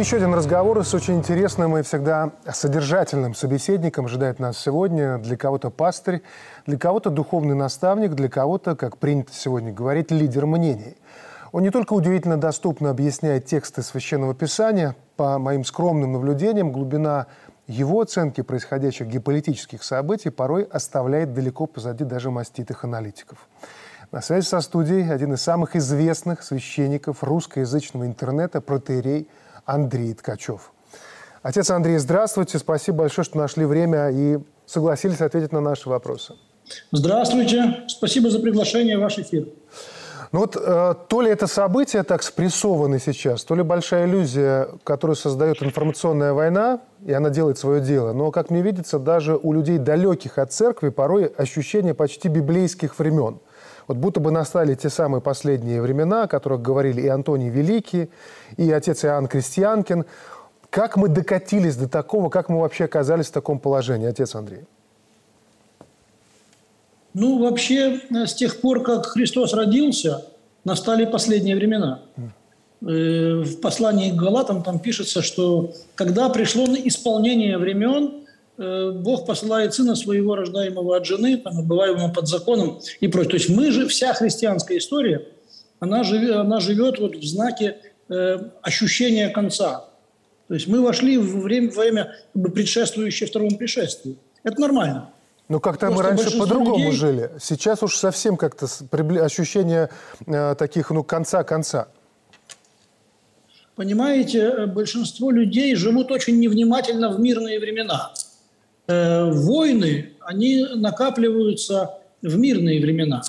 Еще один разговор с очень интересным и всегда содержательным собеседником ожидает нас сегодня. Для кого-то пастырь, для кого-то духовный наставник, для кого-то, как принято сегодня говорить, лидер мнений. Он не только удивительно доступно объясняет тексты Священного Писания, по моим скромным наблюдениям, глубина его оценки происходящих геополитических событий порой оставляет далеко позади даже маститых аналитиков. На связи со студией один из самых известных священников русскоязычного интернета, протеерей Андрей Ткачев. Отец Андрей, здравствуйте. Спасибо большое, что нашли время и согласились ответить на наши вопросы. Здравствуйте. Спасибо за приглашение в ваш эфир. Ну вот э, то ли это событие так спрессовано сейчас, то ли большая иллюзия, которую создает информационная война, и она делает свое дело. Но, как мне видится, даже у людей далеких от церкви порой ощущение почти библейских времен. Вот будто бы настали те самые последние времена, о которых говорили и Антоний Великий, и отец Иоанн Крестьянкин. Как мы докатились до такого, как мы вообще оказались в таком положении, отец Андрей? Ну, вообще, э, с тех пор, как Христос родился, настали последние времена. Э, в послании к Галатам там пишется, что когда пришло исполнение времен, Бог посылает Сына Своего, рождаемого от жены, там, обываемого под законом и прочее. То есть мы же, вся христианская история, она живет, она живет вот в знаке э, ощущения конца. То есть мы вошли в время, время как бы, предшествующее второму пришествию. Это нормально. Ну, как-то мы раньше по-другому людей... жили. Сейчас уж совсем как-то ощущение э, таких, ну, конца-конца. Понимаете, э, большинство людей живут очень невнимательно в мирные времена. Э, войны, они накапливаются в мирные времена.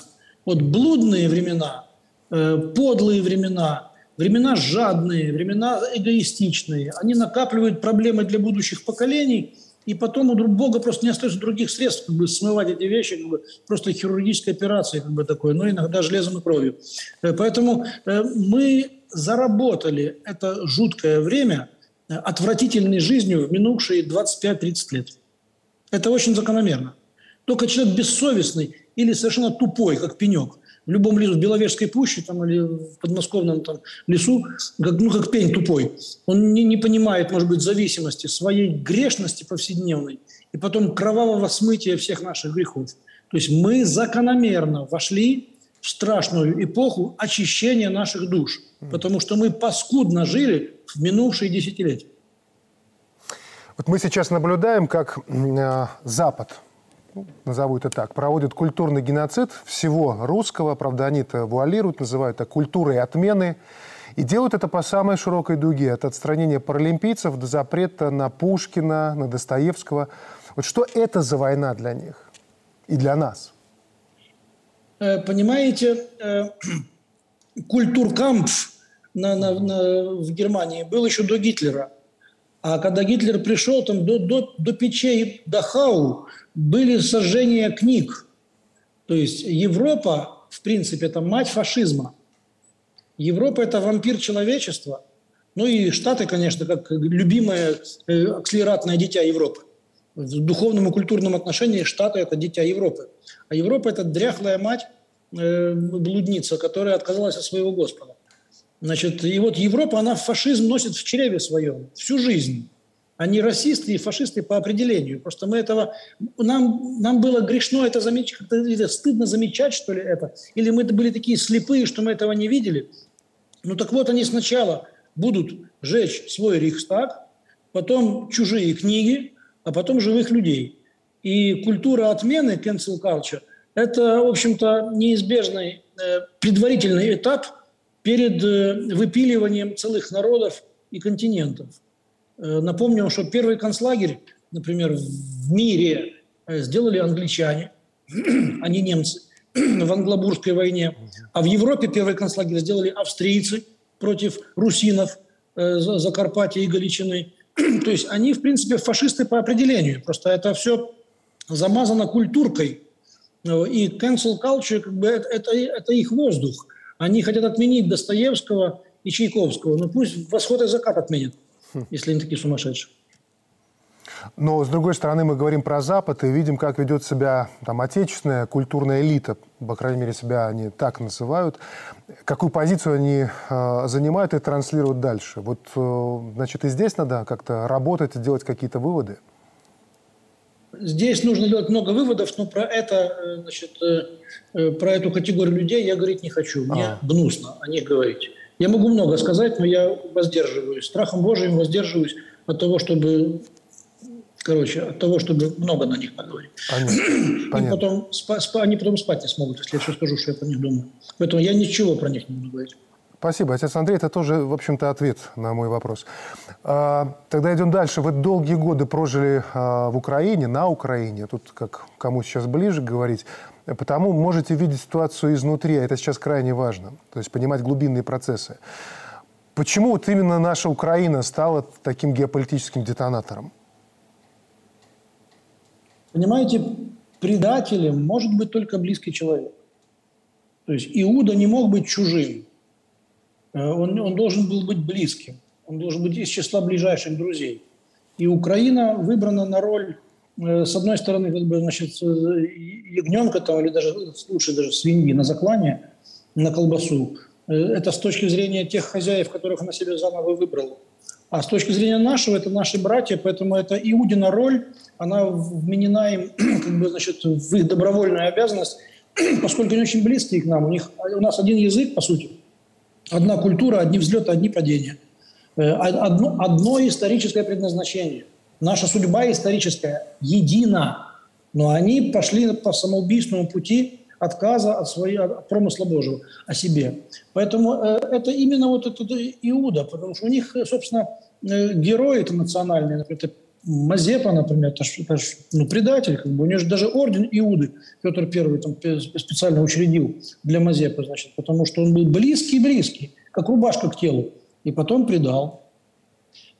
Вот блудные времена, э, подлые времена, времена жадные, времена эгоистичные, они накапливают проблемы для будущих поколений – и потом у Бога просто не остается других средств, как бы смывать эти вещи, как бы просто хирургической операции, как бы такое, но иногда железом и кровью. Э, поэтому мы заработали это жуткое время отвратительной жизнью в минувшие 25-30 лет. Это очень закономерно. Только человек бессовестный или совершенно тупой, как пенек, в любом лесу, в Беловежской пуще там, или в подмосковном там, лесу, как, ну, как пень тупой. Он не, не понимает, может быть, зависимости, своей грешности повседневной и потом кровавого смытия всех наших грехов. То есть мы закономерно вошли в страшную эпоху очищения наших душ, потому что мы паскудно жили в минувшие десятилетия. Вот мы сейчас наблюдаем, как э, Запад назову это так, проводят культурный геноцид всего русского, правда, они это вуалируют, называют это культурой отмены, и делают это по самой широкой дуге, от отстранения паралимпийцев до запрета на Пушкина, на Достоевского. Вот что это за война для них и для нас? Э, понимаете, э, культуркамп на, на, на, в Германии был еще до Гитлера. А когда Гитлер пришел, там до, до, до печей Дахау были сожжения книг. То есть Европа, в принципе, это мать фашизма. Европа – это вампир человечества. Ну и Штаты, конечно, как любимое э, акселератное дитя Европы. В духовном и культурном отношении Штаты – это дитя Европы. А Европа – это дряхлая мать, э, блудница, которая отказалась от своего Господа. Значит, и вот Европа, она фашизм носит в чреве своем всю жизнь. Они расисты и фашисты по определению. Просто мы этого... Нам, нам было грешно это замечать, стыдно замечать, что ли, это. Или мы были такие слепые, что мы этого не видели. Ну так вот, они сначала будут жечь свой Рейхстаг, потом чужие книги, а потом живых людей. И культура отмены, cancel culture, это, в общем-то, неизбежный э, предварительный этап перед э, выпиливанием целых народов и континентов. Э, напомню, что первый концлагерь, например, в мире э, сделали англичане, а не немцы, в англобурской войне. А в Европе первый концлагерь сделали австрийцы против русинов э, Закарпатья и Галичины. То есть они, в принципе, фашисты по определению. Просто это все замазано культуркой. И cancel culture, как бы, это, это их воздух. Они хотят отменить Достоевского и Чайковского. Ну пусть восход и закат отменят если они такие сумасшедшие. Но, с другой стороны, мы говорим про Запад и видим, как ведет себя там, отечественная культурная элита, по крайней мере, себя они так называют, какую позицию они э, занимают и транслируют дальше. Вот, э, значит, и здесь надо как-то работать, делать какие-то выводы. Здесь нужно делать много выводов, но про это, э, значит, э, э, про эту категорию людей я говорить не хочу. Мне а. гнусно о них говорить. Я могу много сказать, но я воздерживаюсь. Страхом Божьим воздерживаюсь от того, чтобы короче, от того, чтобы много на них наговорить. Понятно. И потом, спа, спа, они потом спать не смогут, если я все скажу, что я про них думаю. Поэтому я ничего про них не буду говорить. Спасибо, отец Андрей. Это тоже, в общем-то, ответ на мой вопрос. А, тогда идем дальше. Вы долгие годы прожили а, в Украине, на Украине. Тут как кому сейчас ближе говорить. Потому можете видеть ситуацию изнутри, а это сейчас крайне важно. То есть понимать глубинные процессы. Почему вот именно наша Украина стала таким геополитическим детонатором? Понимаете, предателем может быть только близкий человек. То есть Иуда не мог быть чужим. Э, он, он должен был быть близким. Он должен быть из числа ближайших друзей. И Украина выбрана на роль, э, с одной стороны, как бы, значит, э, ягненка там, или даже лучше даже свиньи на заклание, на колбасу. Это с точки зрения тех хозяев, которых она себе заново выбрала. А с точки зрения нашего, это наши братья, поэтому это Иудина роль, она вменена им как бы, значит, в их добровольную обязанность, поскольку они очень близкие к нам. У, них, у нас один язык, по сути, одна культура, одни взлеты, одни падения. Э, одно, одно историческое предназначение. Наша судьба историческая едина, но они пошли по самоубийственному пути отказа от, своей, от промысла Божьего о себе. Поэтому э, это именно вот этот Иуда, потому что у них, собственно, э, герои это национальные, например, это Мазепа, например, это, это ну, предатель, как бы. у него же даже орден Иуды Петр I там, специально учредил для Мазепы, значит, потому что он был близкий-близкий, как рубашка к телу, и потом предал,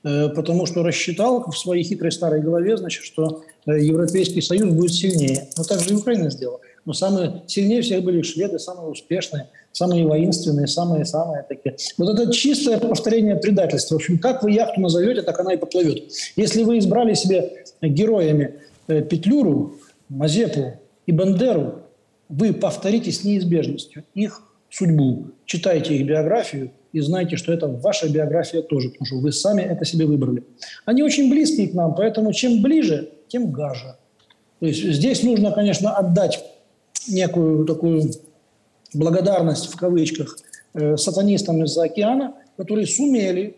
э, потому что рассчитал в своей хитрой старой голове, значит, что э, Европейский Союз будет сильнее. Но так же и Украина сделала. Но самые сильнее всех были шведы, самые успешные, самые воинственные, самые-самые такие. Вот это чистое повторение предательства. В общем, как вы яхту назовете, так она и поплывет. Если вы избрали себе героями э, Петлюру, Мазепу и Бандеру, вы повторите с неизбежностью их судьбу. Читайте их биографию и знайте, что это ваша биография тоже, потому что вы сами это себе выбрали. Они очень близкие к нам, поэтому чем ближе, тем гаже. То есть здесь нужно, конечно, отдать некую такую благодарность в кавычках э, сатанистам из-за океана, которые сумели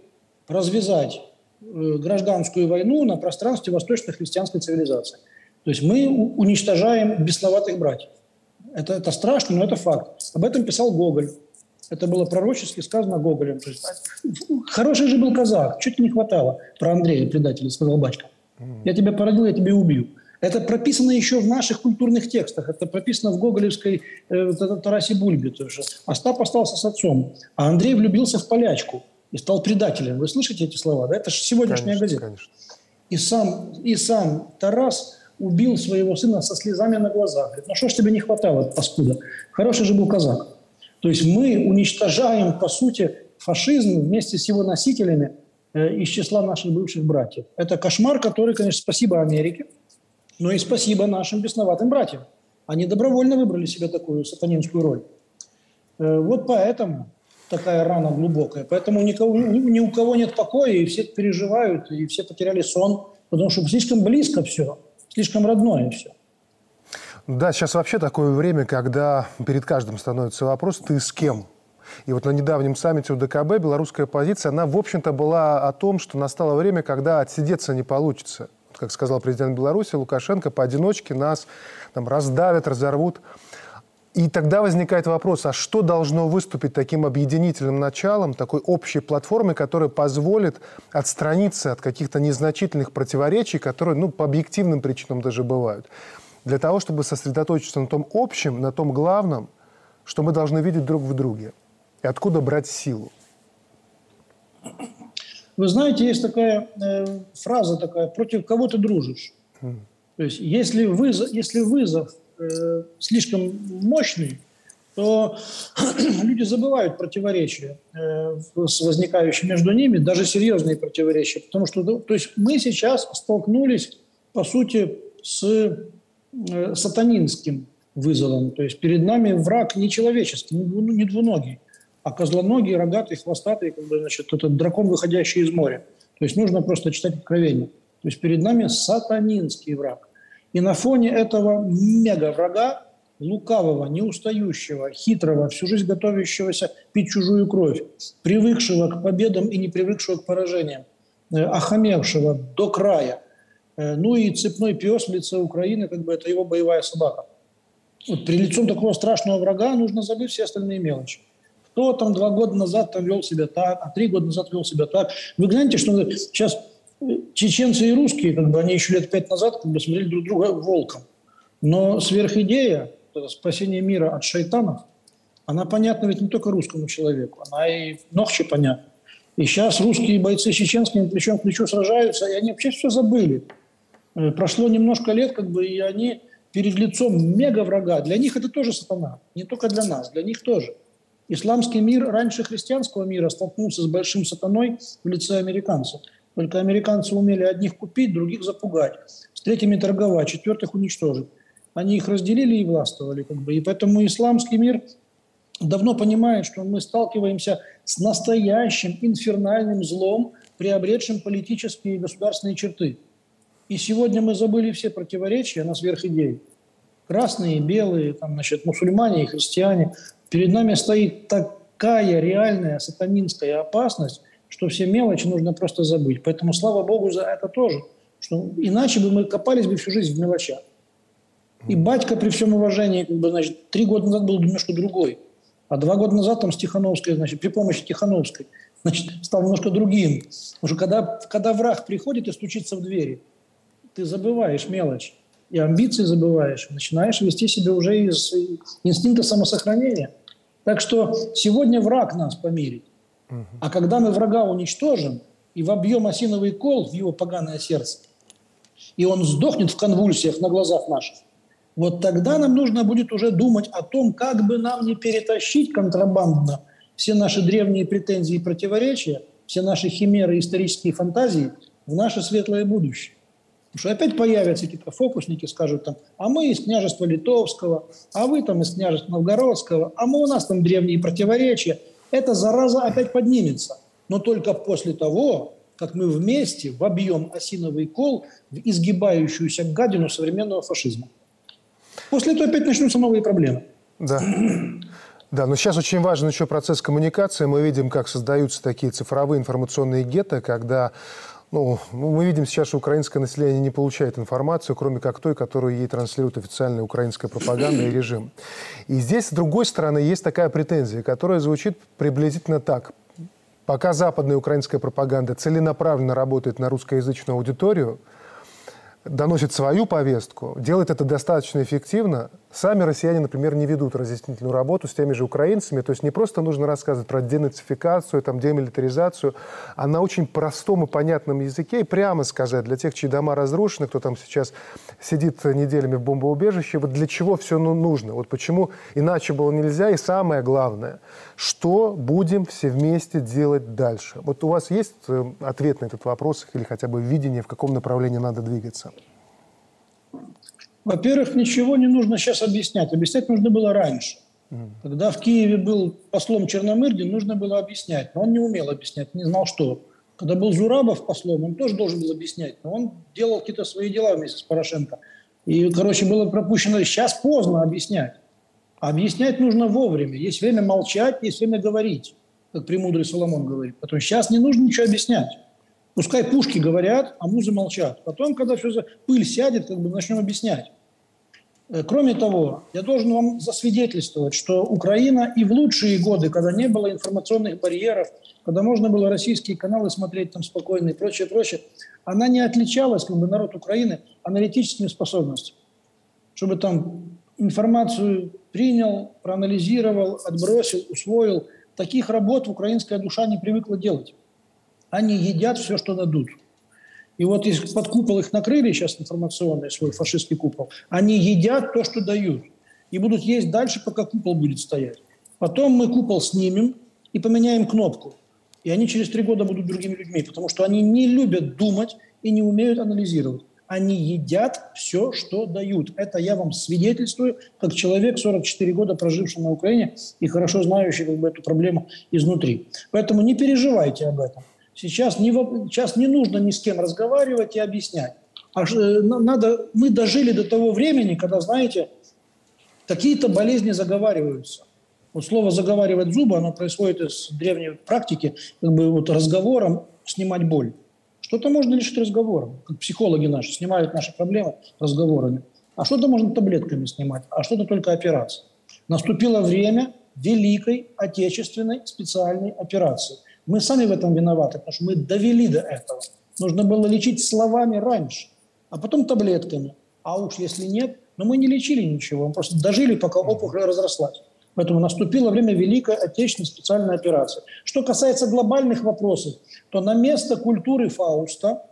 развязать э, гражданскую войну на пространстве восточно-христианской цивилизации. То есть мы уничтожаем бесноватых братьев. Это, это страшно, но это факт. Об этом писал Гоголь. Это было пророчески сказано Гоголем. Хороший же был казак, чуть не хватало. Про Андрея, предателя, сказал Бачка. Я тебя породил, я тебя убью. Это прописано еще в наших культурных текстах. Это прописано в гоголевской э, Тарасе Бульбе тоже. Остап остался с отцом, а Андрей влюбился в полячку и стал предателем. Вы слышите эти слова? Да? Это же сегодняшняя конечно, газета. Конечно. И сам, и сам Тарас убил своего сына со слезами на глазах. Говорит, ну что ж тебе не хватало, паскуда? Хороший же был казак. То есть мы уничтожаем, по сути, фашизм вместе с его носителями э, из числа наших бывших братьев. Это кошмар, который, конечно, спасибо Америке, но и спасибо нашим бесноватым братьям. Они добровольно выбрали себе такую сатанинскую роль. Э, вот поэтому такая рана глубокая. Поэтому никого, ни, ни у кого нет покоя, и все переживают, и все потеряли сон, потому что слишком близко все, слишком родное все. Да, сейчас вообще такое время, когда перед каждым становится вопрос, ты с кем? И вот на недавнем саммите УДКБ белорусская позиция, она, в общем-то, была о том, что настало время, когда отсидеться не получится как сказал президент Беларуси Лукашенко, поодиночке нас там, раздавят, разорвут. И тогда возникает вопрос, а что должно выступить таким объединительным началом, такой общей платформой, которая позволит отстраниться от каких-то незначительных противоречий, которые ну, по объективным причинам даже бывают, для того, чтобы сосредоточиться на том общем, на том главном, что мы должны видеть друг в друге, и откуда брать силу. Вы знаете, есть такая э, фраза такая, против кого ты дружишь. То есть если вызов, если вызов э, слишком мощный, то люди забывают противоречия э, возникающие между ними, даже серьезные противоречия. Потому что то есть мы сейчас столкнулись, по сути, с э, сатанинским вызовом. То есть перед нами враг не человеческий, не двуногий, а козлоногий, рогатый, хвостатый, как бы, значит, этот дракон, выходящий из моря. То есть нужно просто читать откровение. То есть перед нами сатанинский враг. И на фоне этого мега-врага, лукавого, неустающего, хитрого, всю жизнь готовящегося пить чужую кровь, привыкшего к победам и не привыкшего к поражениям, э, охамевшего до края, э, ну и цепной пес в лице Украины, как бы это его боевая собака. Вот при лицом такого страшного врага нужно забыть все остальные мелочи. Кто там два года назад там вел себя так, а три года назад вел себя так. Вы гляньте, что сейчас чеченцы и русские, как бы они еще лет пять назад как бы смотрели друг друга волком. Но сверхидея, спасение мира от шайтанов, она понятна ведь не только русскому человеку, она и Нохче понятна. И сейчас русские бойцы с чеченскими плечом к плечу сражаются, и они вообще все забыли. Э, прошло немножко лет, как бы, и они перед лицом мега врага. Для них это тоже сатана, не только для нас, для них тоже. Исламский мир раньше христианского мира столкнулся с большим сатаной в лице американцев. Только американцы умели одних купить, других запугать, с третьими торговать, четвертых уничтожить. Они их разделили и властвовали. Как бы. И поэтому исламский мир давно понимает, что мы сталкиваемся с настоящим инфернальным злом, приобретшим политические и государственные черты. И сегодня мы забыли все противоречия на сверхидеи. Красные, белые, там, значит, мусульмане и христиане. Перед нами стоит такая реальная сатанинская опасность, что все мелочи нужно просто забыть. Поэтому слава Богу за это тоже. Что иначе бы мы копались бы всю жизнь в мелочах. И батька, при всем уважении, как бы, значит, три года назад был немножко другой. А два года назад там с Тихановской, значит, при помощи Тихановской, значит, стал немножко другим. Потому что когда, когда враг приходит и стучится в двери – ты забываешь мелочь. И амбиции забываешь, начинаешь вести себя уже из инстинкта самосохранения. Так что сегодня враг нас помирит. А когда мы врага уничтожим и вобьем осиновый кол в его поганое сердце, и он сдохнет в конвульсиях на глазах наших, вот тогда нам нужно будет уже думать о том, как бы нам не перетащить контрабандно все наши древние претензии и противоречия, все наши химеры, исторические фантазии в наше светлое будущее. Потому что опять появятся какие-то фокусники, скажут там, а мы из княжества Литовского, а вы там из княжества Новгородского, а мы у нас там древние противоречия. Эта зараза опять поднимется. Но только после того, как мы вместе вобьем осиновый кол в изгибающуюся гадину современного фашизма. После этого опять начнутся новые проблемы. Да. Да, но сейчас очень важен еще процесс коммуникации. Мы видим, как создаются такие цифровые информационные гетто, когда ну, мы видим сейчас, что украинское население не получает информацию, кроме как той, которую ей транслирует официальная украинская пропаганда и режим. И здесь, с другой стороны, есть такая претензия, которая звучит приблизительно так. Пока западная украинская пропаганда целенаправленно работает на русскоязычную аудиторию – доносит свою повестку, делает это достаточно эффективно, сами россияне, например, не ведут разъяснительную работу с теми же украинцами. То есть не просто нужно рассказывать про денацификацию, там, демилитаризацию, а на очень простом и понятном языке и прямо сказать для тех, чьи дома разрушены, кто там сейчас сидит неделями в бомбоубежище, вот для чего все ну, нужно, вот почему иначе было нельзя. И самое главное, что будем все вместе делать дальше. Вот у вас есть э, ответ на этот вопрос или хотя бы видение, в каком направлении надо двигаться? Во-первых, ничего не нужно сейчас объяснять. Объяснять нужно было раньше. Когда в Киеве был послом Черномырдин, нужно было объяснять. Но он не умел объяснять, не знал что. Когда был Зурабов послом, он тоже должен был объяснять. Но он делал какие-то свои дела вместе с Порошенко. И, короче, было пропущено. Сейчас поздно объяснять. А объяснять нужно вовремя. Есть время молчать, есть время говорить, как премудрый Соломон говорит. Потому что сейчас не нужно ничего объяснять. Пускай пушки говорят, а музы молчат. Потом, когда все за пыль сядет, как бы начнем объяснять. Э, кроме того, я должен вам засвидетельствовать, что Украина и в лучшие годы, когда не было информационных барьеров, когда можно было российские каналы смотреть там спокойно и прочее, прочее, она не отличалась, как бы народ Украины, аналитическими способностями. Чтобы там информацию принял, проанализировал, отбросил, усвоил. Таких работ украинская душа не привыкла делать они едят все, что дадут. И вот из-под купол их накрыли сейчас информационный свой фашистский купол. Они едят то, что дают. и будут есть дальше, пока купол будет стоять. Потом мы купол снимем и поменяем кнопку. И они через три года будут другими людьми, потому что они не любят думать и не умеют анализировать. Они едят все, что дают. Это я вам свидетельствую, как человек, 44 года проживший на Украине и хорошо знающий как бы, эту проблему изнутри. Поэтому не переживайте об этом. Сейчас не, сейчас не нужно ни с кем разговаривать и объяснять. А надо, мы дожили до того времени, когда, знаете, какие-то болезни заговариваются. Вот слово «заговаривать зубы», оно происходит из древней практики, как бы вот разговором снимать боль. Что-то можно решить разговором, как психологи наши снимают наши проблемы разговорами. А что-то можно таблетками снимать, а что-то только операцией. Наступило время великой отечественной специальной операции. Мы сами в этом виноваты, потому что мы довели до этого. Нужно было лечить словами раньше, а потом таблетками. А уж если нет, но мы не лечили ничего, мы просто дожили, пока опухоль разрослась. Поэтому наступило время Великой Отечественной специальной операции. Что касается глобальных вопросов, то на место культуры Фауста,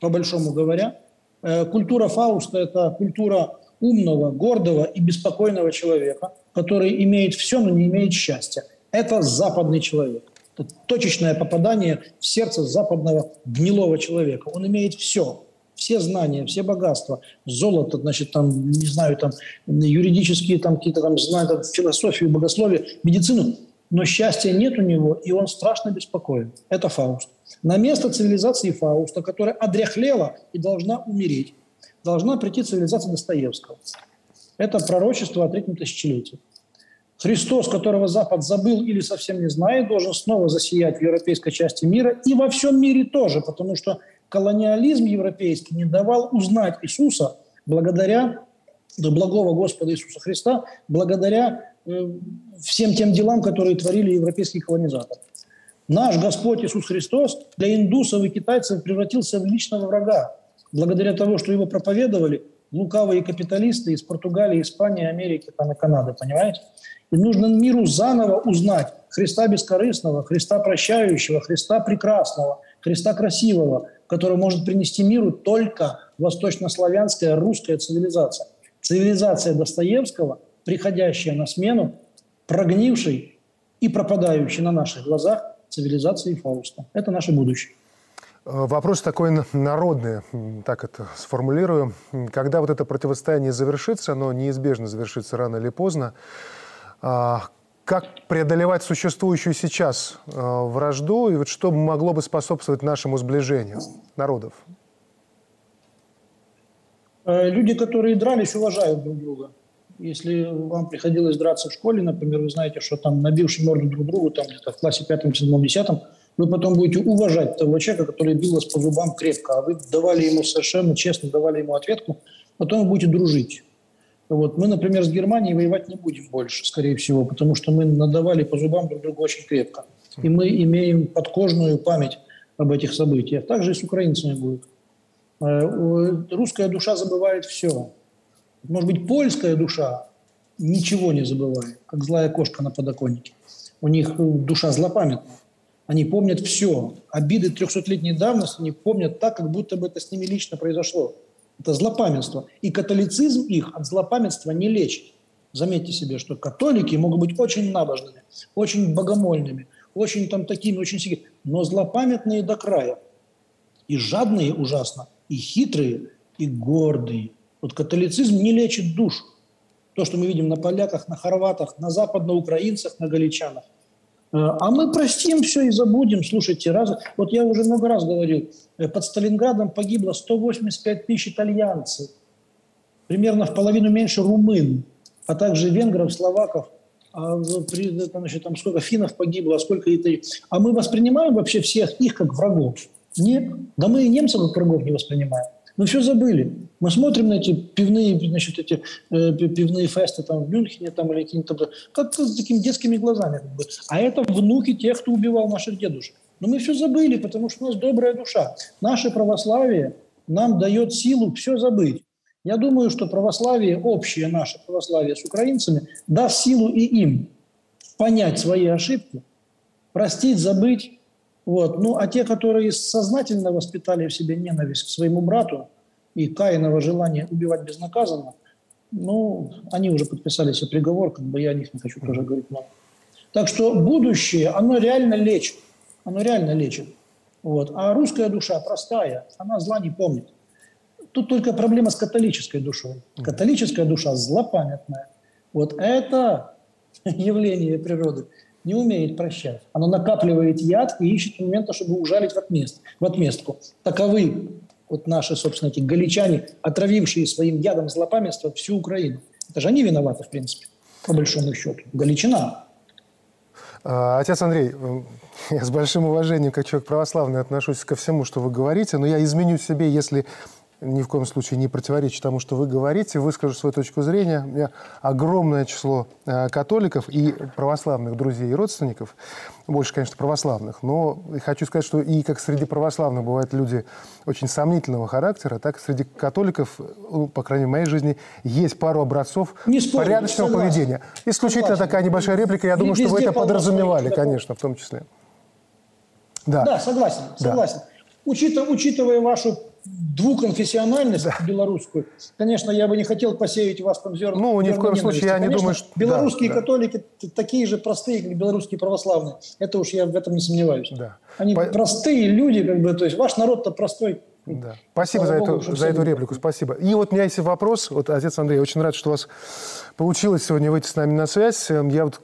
по большому говоря, э, культура Фауста – это культура умного, гордого и беспокойного человека, который имеет все, но не имеет счастья. Это западный человек. Точечное попадание в сердце западного гнилого человека. Он имеет все все знания, все богатства, золото, значит, там, не знаю, там, юридические там какие-то там знания, философию, богословие, медицину, но счастья нет у него, и он страшно беспокоен. Это Фауст. На место цивилизации Фауста, которая одряхлела и должна умереть, должна прийти цивилизация Достоевского. Это пророчество о третьем тысячелетии. Христос, которого Запад забыл или совсем не знает, должен снова засиять в европейской части мира и во всем мире тоже, потому что колониализм европейский не давал узнать Иисуса благодаря благого Господа Иисуса Христа, благодаря э, всем тем делам, которые творили европейские колонизаторы. Наш Господь Иисус Христос для индусов и китайцев превратился в личного врага, благодаря тому, что его проповедовали лукавые капиталисты из Португалии, Испании, Америки там, и Канады, понимаете? И нужно миру заново узнать Христа бескорыстного, Христа прощающего, Христа прекрасного, Христа красивого, который может принести миру только восточнославянская русская цивилизация. Цивилизация Достоевского, приходящая на смену прогнившей и пропадающей на наших глазах цивилизации Фауста. Это наше будущее. Э, вопрос такой народный, так это сформулирую. Когда вот это противостояние завершится, оно неизбежно завершится рано или поздно, а, как преодолевать существующую сейчас э, вражду и вот что могло бы способствовать нашему сближению народов? Э, люди, которые дрались, уважают друг друга. Если вам приходилось драться в школе, например, вы знаете, что там набивший морду друг другу, там где-то в классе пятом, седьмом, десятом, вы потом будете уважать того человека, который бил вас по зубам крепко, а вы давали ему совершенно честно, давали ему ответку, потом вы будете дружить. Вот. Мы, например, с Германией воевать не будем больше, скорее всего, потому что мы надавали по зубам друг другу очень крепко. И мы имеем подкожную память об этих событиях. Также и с украинцами будет. Э, русская душа забывает все. Может быть, польская душа ничего не забывает, как злая кошка на подоконнике. У них душа злопамятная. Они помнят все. Обиды 300-летней давности они помнят так, как будто бы это с ними лично произошло. Это злопамятство. И католицизм их от злопамятства не лечит. Заметьте себе, что католики могут быть очень набожными, очень богомольными, очень там такими, очень сильными, но злопамятные до края. И жадные ужасно, и хитрые, и гордые. Вот католицизм не лечит душу. То, что мы видим на поляках, на хорватах, на западноукраинцах, на галичанах – а мы простим все и забудем. Слушайте, раз, вот я уже много раз говорил, э, под Сталинградом погибло 185 тысяч итальянцев, примерно в половину меньше румын, а также венгров, словаков, а, значит, там сколько финнов погибло, а сколько это... А мы воспринимаем вообще всех их как врагов? Нет. Да мы и немцев как врагов не воспринимаем. Мы все забыли. Мы смотрим на эти пивные, значит, эти э, пивные фесты там в Мюнхене там, или какие-то, как с такими детскими глазами. Как бы. А это внуки тех, кто убивал наших дедушек. Но мы все забыли, потому что у нас добрая душа. Наше православие нам дает силу все забыть. Я думаю, что православие, общее наше православие с украинцами, даст силу и им понять свои ошибки, простить, забыть, вот. Ну, а те, которые сознательно воспитали в себе ненависть к своему брату и каиного желания убивать безнаказанно, ну, они уже подписали себе приговор, как бы я о них не хочу тоже говорить много. Так что будущее, оно реально лечит. Оно реально лечит. Вот. А русская душа простая, она зла не помнит. Тут только проблема с католической душой. Католическая душа злопамятная. Вот это явление природы не умеет прощать. Оно накапливает яд и ищет момента, чтобы ужалить в, отмест, в отместку. Таковы вот наши, собственно, эти галичане, отравившие своим ядом злопамятства всю Украину. Это же они виноваты, в принципе, по большому счету. Галичина. А, отец Андрей, я с большим уважением, как человек православный, отношусь ко всему, что вы говорите, но я изменю себе, если ни в коем случае не противоречит тому, что вы говорите, выскажу свою точку зрения. У меня огромное число э, католиков и православных друзей и родственников, больше, конечно, православных, но хочу сказать, что и как среди православных бывают люди очень сомнительного характера, так и среди католиков, ну, по крайней мере, в моей жизни, есть пару образцов не спорю, порядочного согласен. поведения. Исключительно согласен. такая небольшая реплика, я думаю, что вы это подразумевали, конечно, в том числе. Да, да согласен, согласен. Да. Учитывая, учитывая вашу двуконфессиональность да. белорусскую, конечно, я бы не хотел посеять у вас там зерна. Ну, ни в коем случае я конечно, не думаю, что... Белорусские да, католики да. такие же простые, как белорусские православные. Это уж я в этом не сомневаюсь. Да. Они По... простые люди, как бы, то есть ваш народ-то простой. Да. Спасибо за, Богу, эту, за эту реплику, спасибо. И вот у меня есть вопрос, вот, отец Андрей, очень рад, что у вас получилось сегодня выйти с нами на связь. Эм, я вот,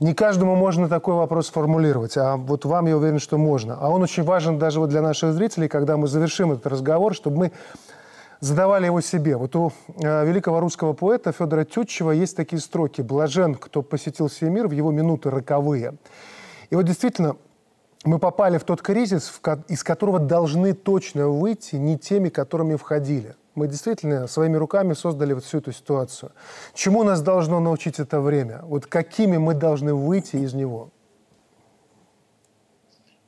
не каждому можно такой вопрос сформулировать, а вот вам я уверен, что можно. А он очень важен даже вот для наших зрителей, когда мы завершим этот разговор, чтобы мы задавали его себе. Вот у э, великого русского поэта Федора Тютчева есть такие строки «Блажен, кто посетил сей мир в его минуты роковые». И вот действительно, мы попали в тот кризис, из которого должны точно выйти не теми, которыми входили. Мы действительно своими руками создали вот всю эту ситуацию. Чему нас должно научить это время? Вот какими мы должны выйти из него?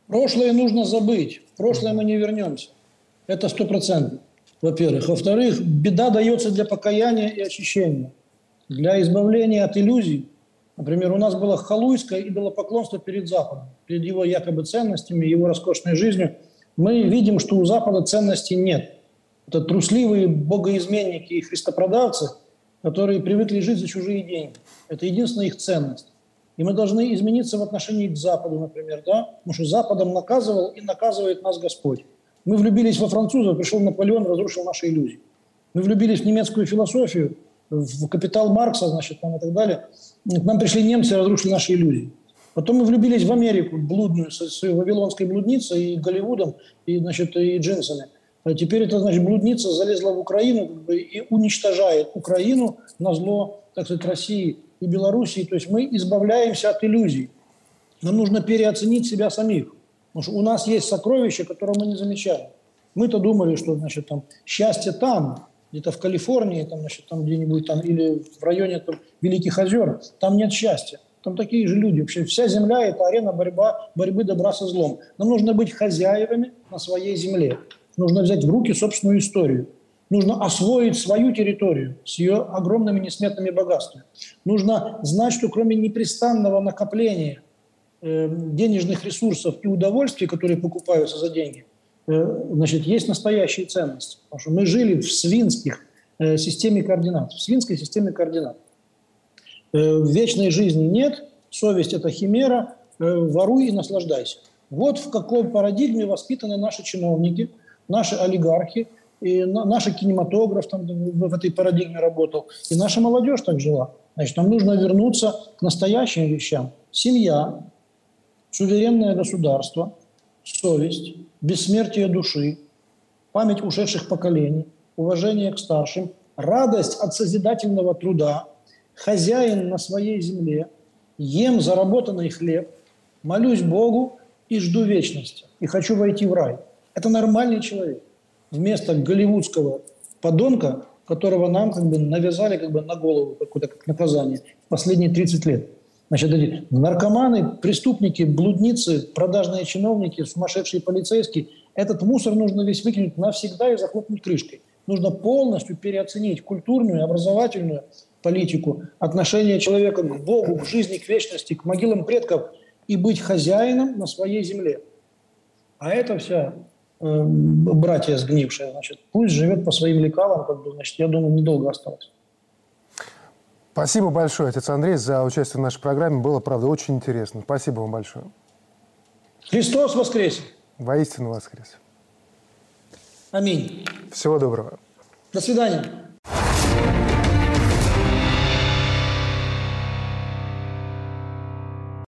Прошлое нужно забыть. В прошлое мы не вернемся. Это стопроцентно, во-первых. Во-вторых, беда дается для покаяния и очищения. Для избавления от иллюзий, Например, у нас было халуйское идолопоклонство перед Западом, перед его якобы ценностями, его роскошной жизнью. Мы видим, что у Запада ценностей нет. Это трусливые богоизменники и христопродавцы, которые привыкли жить за чужие деньги. Это единственная их ценность. И мы должны измениться в отношении к Западу, например, да? потому что Западом наказывал и наказывает нас Господь. Мы влюбились во французов, пришел Наполеон, разрушил наши иллюзии. Мы влюбились в немецкую философию, в капитал Маркса, значит, там и так далее. К нам пришли немцы и разрушили наши иллюзии. Потом мы влюбились в Америку, блудную, с, с вавилонской блудницей и Голливудом, и, значит, и джинсами. А теперь эта, значит, блудница залезла в Украину как бы, и уничтожает Украину на зло, так сказать, России и Белоруссии. То есть мы избавляемся от иллюзий. Нам нужно переоценить себя самих. Потому что у нас есть сокровища, которые мы не замечаем. Мы-то думали, что, значит, там, счастье там, где-то в Калифорнии, там, значит, там где-нибудь там, или в районе там, Великих озер, там нет счастья. Там такие же люди. Вообще вся земля – это арена борьба, борьбы добра со злом. Нам нужно быть хозяевами на своей земле. Нужно взять в руки собственную историю. Нужно освоить свою территорию с ее огромными несметными богатствами. Нужно знать, что кроме непрестанного накопления э, денежных ресурсов и удовольствий, которые покупаются за деньги, значит, есть настоящие ценности. Потому что мы жили в свинских э, системе координат, в свинской системе координат. Э, вечной жизни нет, совесть – это химера, воруй и наслаждайся. Вот в какой парадигме воспитаны наши чиновники, наши олигархи, и наш кинематограф там в этой парадигме работал, и наша молодежь так жила. Значит, нам нужно вернуться к настоящим вещам. Семья, суверенное государство, совесть, бессмертие души, память ушедших поколений, уважение к старшим, радость от созидательного труда, хозяин на своей земле, ем заработанный хлеб, молюсь Богу и жду вечности, и хочу войти в рай. Это нормальный человек. Вместо голливудского подонка, которого нам как бы навязали как бы на голову какое-то как наказание в последние 30 лет. Значит, наркоманы, преступники, блудницы, продажные чиновники, сумасшедшие полицейские, этот мусор нужно весь выкинуть навсегда и захлопнуть крышкой. Нужно полностью переоценить культурную, образовательную политику, отношение человека к Богу, к жизни, к вечности, к могилам предков и быть хозяином на своей земле. А это вся э, братья сгнившие, значит, пусть живет по своим лекалам, как бы, значит, я думаю, недолго осталось. Спасибо большое, отец Андрей, за участие в нашей программе. Было, правда, очень интересно. Спасибо вам большое. Христос воскрес! Воистину воскрес. Аминь. Всего доброго. До свидания.